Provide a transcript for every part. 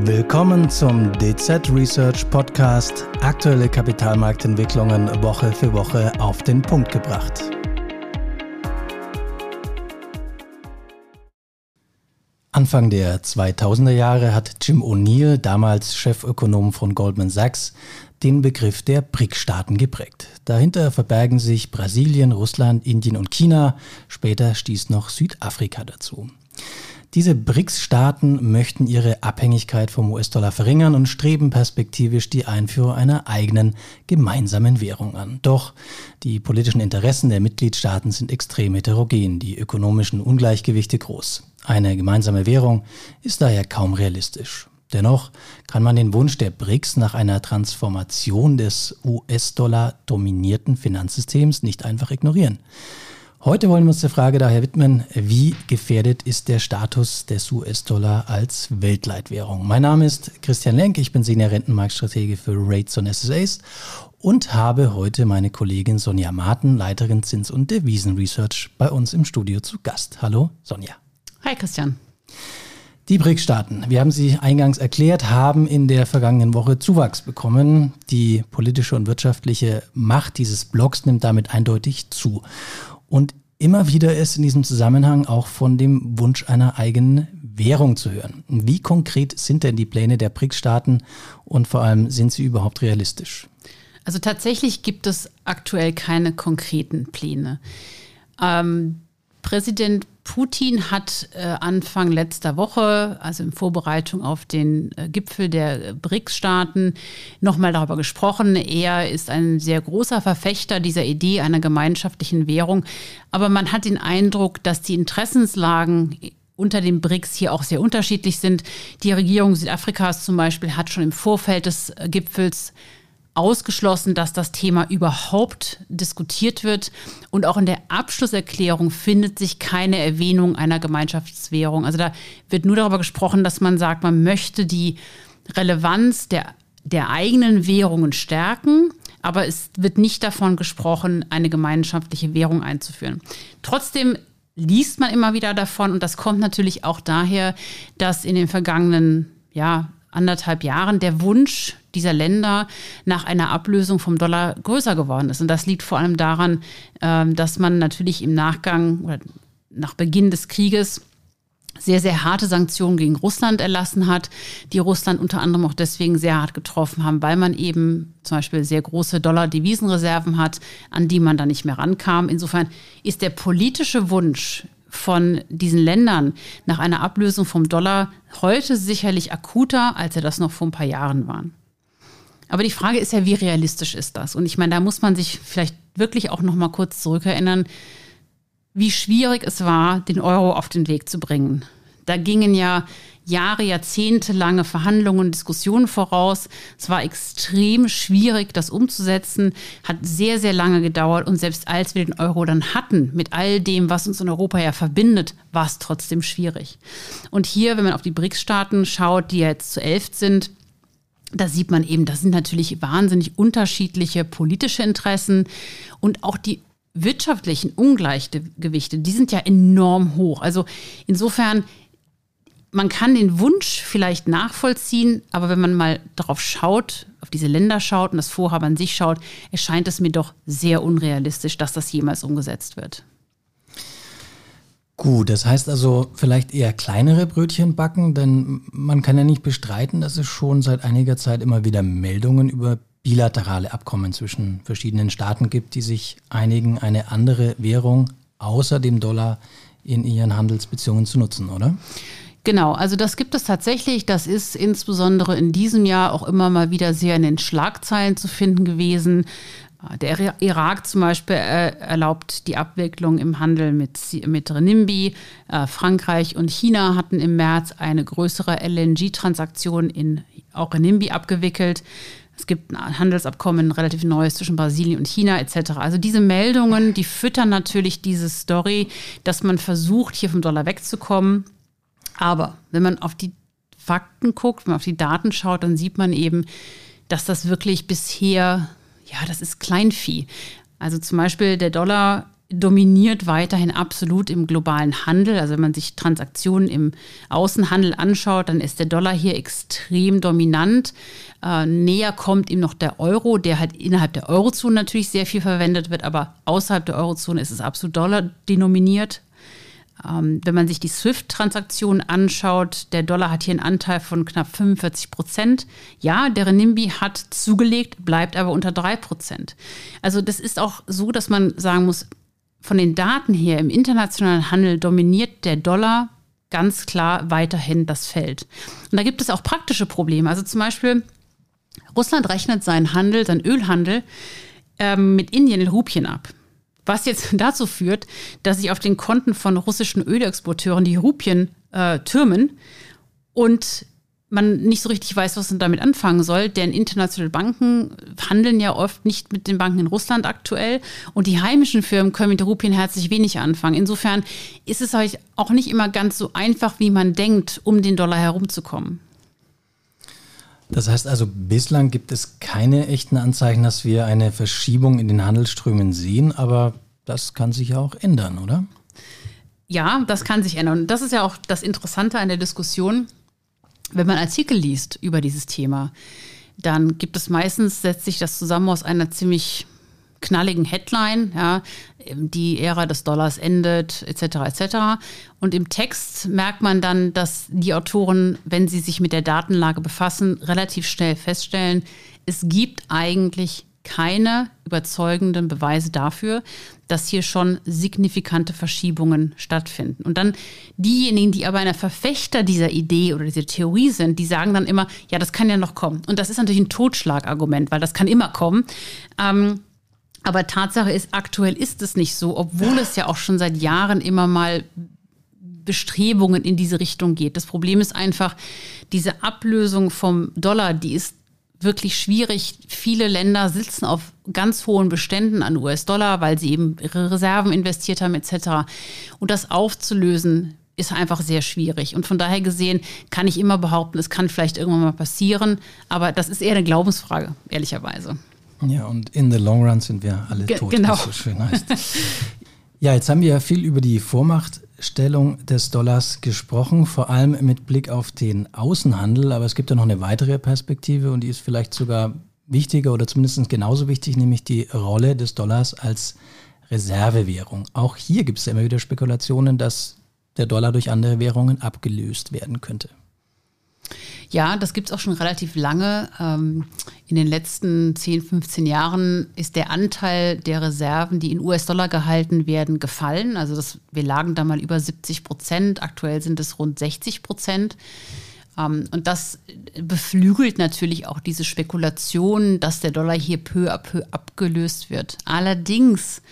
Willkommen zum DZ Research Podcast. Aktuelle Kapitalmarktentwicklungen Woche für Woche auf den Punkt gebracht. Anfang der 2000er Jahre hat Jim O'Neill, damals Chefökonom von Goldman Sachs, den Begriff der BRIC-Staaten geprägt. Dahinter verbergen sich Brasilien, Russland, Indien und China. Später stieß noch Südafrika dazu. Diese BRICS-Staaten möchten ihre Abhängigkeit vom US-Dollar verringern und streben perspektivisch die Einführung einer eigenen gemeinsamen Währung an. Doch die politischen Interessen der Mitgliedstaaten sind extrem heterogen, die ökonomischen Ungleichgewichte groß. Eine gemeinsame Währung ist daher kaum realistisch. Dennoch kann man den Wunsch der BRICS nach einer Transformation des US-Dollar dominierten Finanzsystems nicht einfach ignorieren. Heute wollen wir uns der Frage daher widmen, wie gefährdet ist der Status des US-Dollar als Weltleitwährung? Mein Name ist Christian Lenk, ich bin Senior Rentenmarktstratege für Rates und SSAs und habe heute meine Kollegin Sonja Marten, Leiterin Zins- und Devisenresearch, bei uns im Studio zu Gast. Hallo Sonja. Hi Christian. Die BRIC-Staaten, wir haben sie eingangs erklärt, haben in der vergangenen Woche Zuwachs bekommen. Die politische und wirtschaftliche Macht dieses Blocks nimmt damit eindeutig zu. Und immer wieder ist in diesem Zusammenhang auch von dem Wunsch einer eigenen Währung zu hören. Wie konkret sind denn die Pläne der BRICS-Staaten und vor allem sind sie überhaupt realistisch? Also tatsächlich gibt es aktuell keine konkreten Pläne. Ähm, Präsident Putin hat äh, Anfang letzter Woche, also in Vorbereitung auf den äh, Gipfel der BRICS-Staaten, nochmal darüber gesprochen. Er ist ein sehr großer Verfechter dieser Idee einer gemeinschaftlichen Währung. Aber man hat den Eindruck, dass die Interessenslagen unter den BRICS hier auch sehr unterschiedlich sind. Die Regierung Südafrikas zum Beispiel hat schon im Vorfeld des äh, Gipfels ausgeschlossen, dass das Thema überhaupt diskutiert wird. Und auch in der Abschlusserklärung findet sich keine Erwähnung einer Gemeinschaftswährung. Also da wird nur darüber gesprochen, dass man sagt, man möchte die Relevanz der, der eigenen Währungen stärken. Aber es wird nicht davon gesprochen, eine gemeinschaftliche Währung einzuführen. Trotzdem liest man immer wieder davon und das kommt natürlich auch daher, dass in den vergangenen ja, anderthalb Jahren der Wunsch dieser Länder nach einer Ablösung vom Dollar größer geworden ist. Und das liegt vor allem daran, ähm, dass man natürlich im Nachgang oder nach Beginn des Krieges sehr, sehr harte Sanktionen gegen Russland erlassen hat, die Russland unter anderem auch deswegen sehr hart getroffen haben, weil man eben zum Beispiel sehr große Dollar-Devisenreserven hat, an die man dann nicht mehr rankam. Insofern ist der politische Wunsch von diesen Ländern nach einer Ablösung vom Dollar heute sicherlich akuter, als er das noch vor ein paar Jahren war. Aber die Frage ist ja, wie realistisch ist das? Und ich meine, da muss man sich vielleicht wirklich auch noch mal kurz zurückerinnern, wie schwierig es war, den Euro auf den Weg zu bringen. Da gingen ja Jahre, Jahrzehnte lange Verhandlungen und Diskussionen voraus. Es war extrem schwierig, das umzusetzen, hat sehr, sehr lange gedauert. Und selbst als wir den Euro dann hatten, mit all dem, was uns in Europa ja verbindet, war es trotzdem schwierig. Und hier, wenn man auf die BRICS-Staaten schaut, die jetzt zu elf sind, da sieht man eben, das sind natürlich wahnsinnig unterschiedliche politische Interessen und auch die wirtschaftlichen Ungleichgewichte, die sind ja enorm hoch. Also insofern man kann den Wunsch vielleicht nachvollziehen, aber wenn man mal darauf schaut, auf diese Länder schaut und das Vorhaben an sich schaut, erscheint es mir doch sehr unrealistisch, dass das jemals umgesetzt wird. Gut, das heißt also vielleicht eher kleinere Brötchen backen, denn man kann ja nicht bestreiten, dass es schon seit einiger Zeit immer wieder Meldungen über bilaterale Abkommen zwischen verschiedenen Staaten gibt, die sich einigen, eine andere Währung außer dem Dollar in ihren Handelsbeziehungen zu nutzen, oder? Genau, also das gibt es tatsächlich. Das ist insbesondere in diesem Jahr auch immer mal wieder sehr in den Schlagzeilen zu finden gewesen. Der Irak zum Beispiel äh, erlaubt die Abwicklung im Handel mit, mit Renimbi. Äh, Frankreich und China hatten im März eine größere LNG-Transaktion in auch Renimbi abgewickelt. Es gibt ein Handelsabkommen, relativ neues zwischen Brasilien und China etc. Also diese Meldungen, die füttern natürlich diese Story, dass man versucht, hier vom Dollar wegzukommen. Aber wenn man auf die Fakten guckt, wenn man auf die Daten schaut, dann sieht man eben, dass das wirklich bisher, ja, das ist Kleinvieh. Also zum Beispiel der Dollar dominiert weiterhin absolut im globalen Handel. Also wenn man sich Transaktionen im Außenhandel anschaut, dann ist der Dollar hier extrem dominant. Äh, näher kommt ihm noch der Euro, der halt innerhalb der Eurozone natürlich sehr viel verwendet wird, aber außerhalb der Eurozone ist es absolut Dollar denominiert. Ähm, wenn man sich die SWIFT-Transaktionen anschaut, der Dollar hat hier einen Anteil von knapp 45 Prozent. Ja, der Renminbi hat zugelegt, bleibt aber unter 3 Prozent. Also das ist auch so, dass man sagen muss, von den Daten her im internationalen Handel dominiert der Dollar ganz klar weiterhin das Feld. Und da gibt es auch praktische Probleme. Also zum Beispiel, Russland rechnet seinen Handel, seinen Ölhandel ähm, mit Indien in Rupien ab. Was jetzt dazu führt, dass sich auf den Konten von russischen Ölexporteuren die Rupien äh, türmen und man nicht so richtig weiß, was man damit anfangen soll, denn internationale Banken handeln ja oft nicht mit den Banken in Russland aktuell und die heimischen Firmen können mit Rupien herzlich wenig anfangen. Insofern ist es halt auch nicht immer ganz so einfach, wie man denkt, um den Dollar herumzukommen. Das heißt also, bislang gibt es keine echten Anzeichen, dass wir eine Verschiebung in den Handelsströmen sehen, aber das kann sich ja auch ändern, oder? Ja, das kann sich ändern. Und das ist ja auch das Interessante an der Diskussion wenn man Artikel liest über dieses Thema, dann gibt es meistens, setzt sich das zusammen aus einer ziemlich knalligen Headline, ja, die Ära des Dollars endet, etc., etc. Und im Text merkt man dann, dass die Autoren, wenn sie sich mit der Datenlage befassen, relativ schnell feststellen, es gibt eigentlich keine überzeugenden Beweise dafür, dass hier schon signifikante Verschiebungen stattfinden. Und dann diejenigen, die aber einer Verfechter dieser Idee oder dieser Theorie sind, die sagen dann immer, ja, das kann ja noch kommen. Und das ist natürlich ein Totschlagargument, weil das kann immer kommen. Ähm, aber Tatsache ist, aktuell ist es nicht so, obwohl es ja auch schon seit Jahren immer mal Bestrebungen in diese Richtung geht. Das Problem ist einfach, diese Ablösung vom Dollar, die ist wirklich schwierig. Viele Länder sitzen auf ganz hohen Beständen an US-Dollar, weil sie eben ihre Reserven investiert haben etc. Und das aufzulösen ist einfach sehr schwierig. Und von daher gesehen kann ich immer behaupten, es kann vielleicht irgendwann mal passieren, aber das ist eher eine Glaubensfrage, ehrlicherweise. Ja, und in the long run sind wir alle Ge tot, genau. wie es so schön heißt. ja, jetzt haben wir ja viel über die Vormacht Stellung des Dollars gesprochen, vor allem mit Blick auf den Außenhandel. Aber es gibt ja noch eine weitere Perspektive und die ist vielleicht sogar wichtiger oder zumindest genauso wichtig, nämlich die Rolle des Dollars als Reservewährung. Auch hier gibt es ja immer wieder Spekulationen, dass der Dollar durch andere Währungen abgelöst werden könnte. Ja, das gibt es auch schon relativ lange. Ähm, in den letzten 10, 15 Jahren ist der Anteil der Reserven, die in US-Dollar gehalten werden, gefallen. Also das, wir lagen da mal über 70 Prozent. Aktuell sind es rund 60 Prozent. Ähm, und das beflügelt natürlich auch diese Spekulation, dass der Dollar hier peu à peu abgelöst wird. Allerdings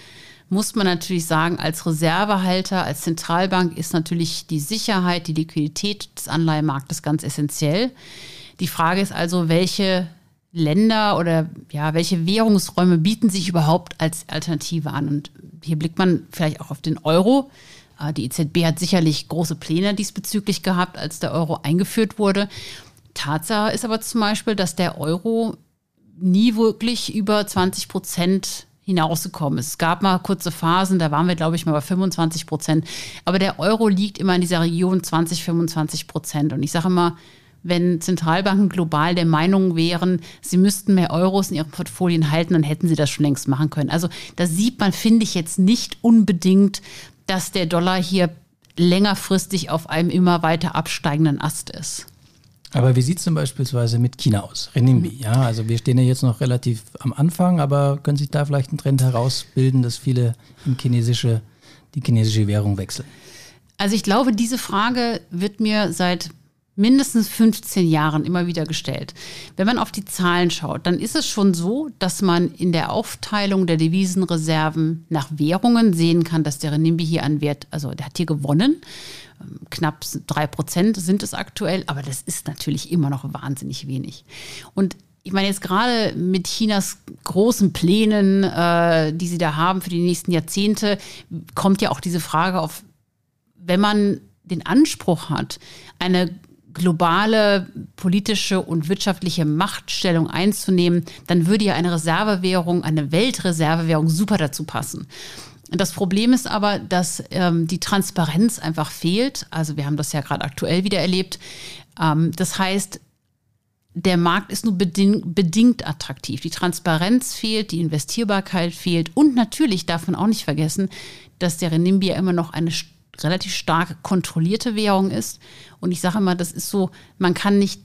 muss man natürlich sagen, als Reservehalter, als Zentralbank ist natürlich die Sicherheit, die Liquidität des Anleihemarktes ganz essentiell. Die Frage ist also, welche Länder oder ja, welche Währungsräume bieten sich überhaupt als Alternative an? Und hier blickt man vielleicht auch auf den Euro. Äh, die EZB hat sicherlich große Pläne diesbezüglich gehabt, als der Euro eingeführt wurde. Tatsache ist aber zum Beispiel, dass der Euro nie wirklich über 20 Prozent hinausgekommen ist. Es gab mal kurze Phasen, da waren wir, glaube ich, mal bei 25 Prozent. Aber der Euro liegt immer in dieser Region 20, 25 Prozent. Und ich sage immer, wenn Zentralbanken global der Meinung wären, sie müssten mehr Euros in ihren Portfolien halten, dann hätten sie das schon längst machen können. Also da sieht man, finde ich, jetzt nicht unbedingt, dass der Dollar hier längerfristig auf einem immer weiter absteigenden Ast ist. Aber wie sieht es denn beispielsweise mit China aus? Renminbi, mhm. ja, also wir stehen ja jetzt noch relativ am Anfang, aber können sich da vielleicht ein Trend herausbilden, dass viele in chinesische, die chinesische Währung wechseln? Also ich glaube, diese Frage wird mir seit mindestens 15 Jahren immer wieder gestellt. Wenn man auf die Zahlen schaut, dann ist es schon so, dass man in der Aufteilung der Devisenreserven nach Währungen sehen kann, dass der Renminbi hier an Wert, also der hat hier gewonnen knapp drei Prozent sind es aktuell, aber das ist natürlich immer noch wahnsinnig wenig. Und ich meine, jetzt gerade mit Chinas großen Plänen, äh, die sie da haben für die nächsten Jahrzehnte, kommt ja auch diese Frage auf, wenn man den Anspruch hat, eine globale politische und wirtschaftliche Machtstellung einzunehmen, dann würde ja eine Reservewährung, eine Weltreservewährung super dazu passen. Das Problem ist aber, dass ähm, die Transparenz einfach fehlt. Also wir haben das ja gerade aktuell wieder erlebt. Ähm, das heißt, der Markt ist nur beding bedingt attraktiv. Die Transparenz fehlt, die Investierbarkeit fehlt und natürlich darf man auch nicht vergessen, dass der Renminbi ja immer noch eine relativ stark kontrollierte Währung ist. Und ich sage immer, das ist so, man kann nicht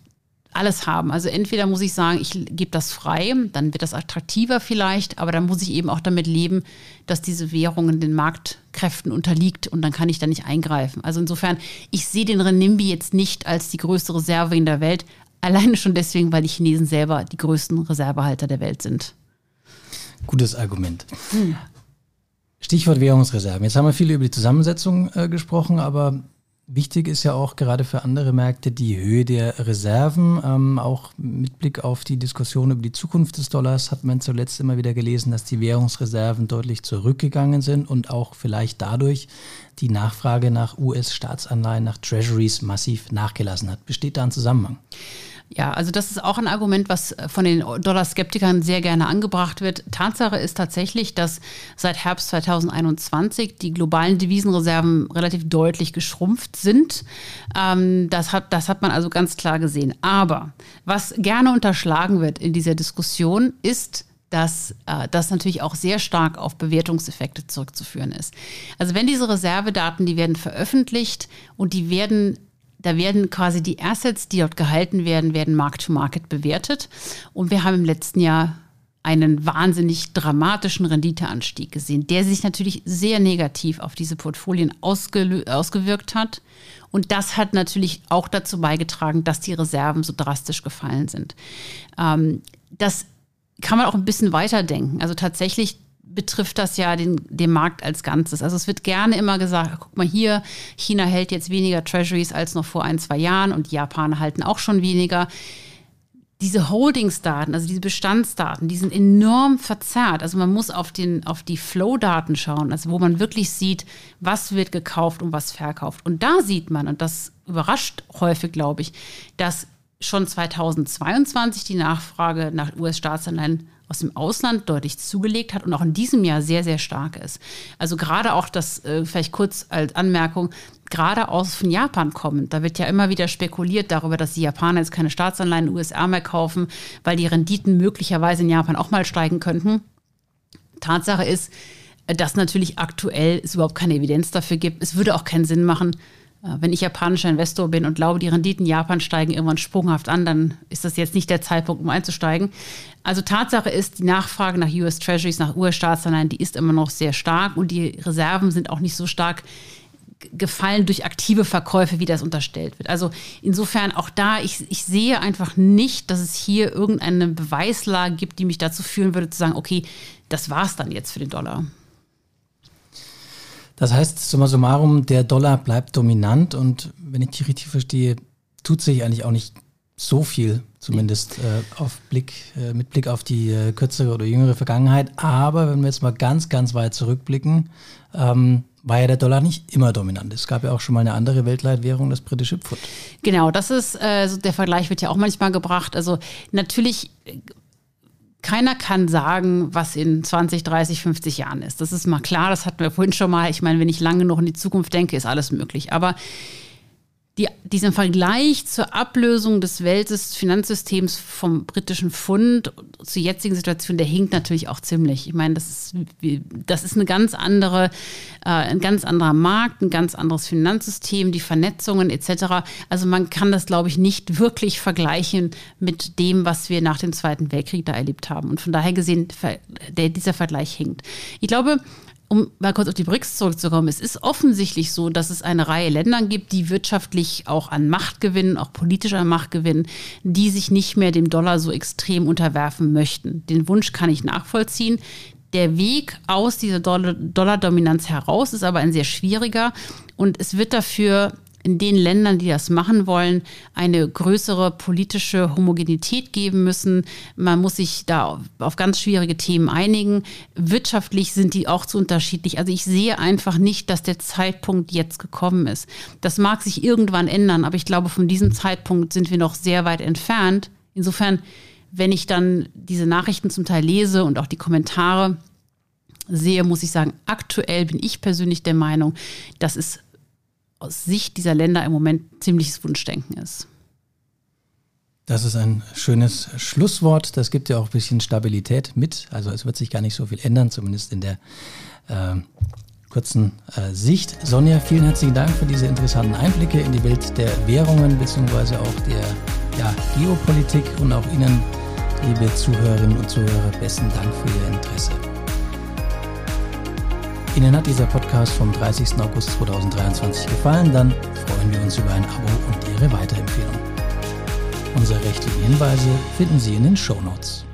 alles haben. Also entweder muss ich sagen, ich gebe das frei, dann wird das attraktiver vielleicht, aber dann muss ich eben auch damit leben, dass diese Währung den Marktkräften unterliegt und dann kann ich da nicht eingreifen. Also insofern, ich sehe den Renminbi jetzt nicht als die größte Reserve in der Welt, alleine schon deswegen, weil die Chinesen selber die größten Reservehalter der Welt sind. Gutes Argument. Hm. Stichwort Währungsreserven. Jetzt haben wir viel über die Zusammensetzung äh, gesprochen, aber Wichtig ist ja auch gerade für andere Märkte die Höhe der Reserven. Ähm, auch mit Blick auf die Diskussion über die Zukunft des Dollars hat man zuletzt immer wieder gelesen, dass die Währungsreserven deutlich zurückgegangen sind und auch vielleicht dadurch die Nachfrage nach US-Staatsanleihen, nach Treasuries massiv nachgelassen hat. Besteht da ein Zusammenhang? Ja, also das ist auch ein Argument, was von den Dollar-Skeptikern sehr gerne angebracht wird. Tatsache ist tatsächlich, dass seit Herbst 2021 die globalen Devisenreserven relativ deutlich geschrumpft sind. Ähm, das, hat, das hat man also ganz klar gesehen. Aber was gerne unterschlagen wird in dieser Diskussion ist, dass äh, das natürlich auch sehr stark auf Bewertungseffekte zurückzuführen ist. Also wenn diese Reservedaten, die werden veröffentlicht und die werden da werden quasi die Assets, die dort gehalten werden, werden Mark-to-Market bewertet. Und wir haben im letzten Jahr einen wahnsinnig dramatischen Renditeanstieg gesehen, der sich natürlich sehr negativ auf diese Portfolien ausgewirkt hat. Und das hat natürlich auch dazu beigetragen, dass die Reserven so drastisch gefallen sind. Ähm, das kann man auch ein bisschen weiterdenken. Also tatsächlich betrifft das ja den, den Markt als Ganzes. Also es wird gerne immer gesagt, guck mal hier, China hält jetzt weniger Treasuries als noch vor ein, zwei Jahren und die Japaner halten auch schon weniger. Diese Holdingsdaten, also diese Bestandsdaten, die sind enorm verzerrt. Also man muss auf, den, auf die Flow-Daten schauen, also wo man wirklich sieht, was wird gekauft und was verkauft. Und da sieht man, und das überrascht häufig, glaube ich, dass schon 2022 die Nachfrage nach US-Staatsanleihen aus dem Ausland deutlich zugelegt hat und auch in diesem Jahr sehr, sehr stark ist. Also gerade auch das, äh, vielleicht kurz als Anmerkung, gerade aus von Japan kommend, da wird ja immer wieder spekuliert darüber, dass die Japaner jetzt keine Staatsanleihen in den USA mehr kaufen, weil die Renditen möglicherweise in Japan auch mal steigen könnten. Tatsache ist, dass natürlich aktuell es überhaupt keine Evidenz dafür gibt. Es würde auch keinen Sinn machen, äh, wenn ich japanischer Investor bin und glaube, die Renditen Japan steigen irgendwann sprunghaft an, dann ist das jetzt nicht der Zeitpunkt, um einzusteigen. Also Tatsache ist, die Nachfrage nach US Treasuries, nach US-Staatsanleihen, die ist immer noch sehr stark und die Reserven sind auch nicht so stark gefallen durch aktive Verkäufe, wie das unterstellt wird. Also insofern auch da, ich, ich sehe einfach nicht, dass es hier irgendeine Beweislage gibt, die mich dazu führen würde, zu sagen, okay, das war es dann jetzt für den Dollar. Das heißt, summa summarum, der Dollar bleibt dominant und wenn ich die richtig verstehe, tut sich eigentlich auch nicht so viel, zumindest äh, auf Blick, äh, mit Blick auf die äh, kürzere oder jüngere Vergangenheit. Aber wenn wir jetzt mal ganz, ganz weit zurückblicken, ähm, war ja der Dollar nicht immer dominant. Es gab ja auch schon mal eine andere Weltleitwährung, das britische Pfund. Genau, das ist, äh, der Vergleich wird ja auch manchmal gebracht. Also natürlich keiner kann sagen, was in 20, 30, 50 Jahren ist. Das ist mal klar, das hatten wir vorhin schon mal. Ich meine, wenn ich lange noch in die Zukunft denke, ist alles möglich. Aber die, diesen Vergleich zur Ablösung des Weltfinanzsystems vom britischen Pfund zur jetzigen Situation, der hinkt natürlich auch ziemlich. Ich meine, das ist, das ist eine ganz andere, äh, ein ganz anderer Markt, ein ganz anderes Finanzsystem, die Vernetzungen etc. Also man kann das, glaube ich, nicht wirklich vergleichen mit dem, was wir nach dem Zweiten Weltkrieg da erlebt haben. Und von daher gesehen, der, dieser Vergleich hinkt. Ich glaube, um mal kurz auf die BRICS zurückzukommen, es ist offensichtlich so, dass es eine Reihe Länder gibt, die wirtschaftlich auch an Macht gewinnen, auch politisch an Macht gewinnen, die sich nicht mehr dem Dollar so extrem unterwerfen möchten. Den Wunsch kann ich nachvollziehen. Der Weg aus dieser Dollar-Dominanz heraus ist aber ein sehr schwieriger und es wird dafür in den Ländern, die das machen wollen, eine größere politische Homogenität geben müssen. Man muss sich da auf ganz schwierige Themen einigen. Wirtschaftlich sind die auch zu unterschiedlich. Also ich sehe einfach nicht, dass der Zeitpunkt jetzt gekommen ist. Das mag sich irgendwann ändern, aber ich glaube, von diesem Zeitpunkt sind wir noch sehr weit entfernt. Insofern, wenn ich dann diese Nachrichten zum Teil lese und auch die Kommentare, sehe, muss ich sagen, aktuell bin ich persönlich der Meinung, dass es aus Sicht dieser Länder im Moment ziemliches Wunschdenken ist. Das ist ein schönes Schlusswort. Das gibt ja auch ein bisschen Stabilität mit. Also es wird sich gar nicht so viel ändern, zumindest in der äh, kurzen äh, Sicht. Sonja, vielen herzlichen Dank für diese interessanten Einblicke in die Welt der Währungen bzw. auch der ja, Geopolitik und auch Ihnen, liebe Zuhörerinnen und Zuhörer, besten Dank für Ihr Interesse. Ihnen hat dieser Podcast vom 30. August 2023 gefallen, dann freuen wir uns über ein Abo und Ihre Weiterempfehlung. Unsere rechtlichen Hinweise finden Sie in den Show Notes.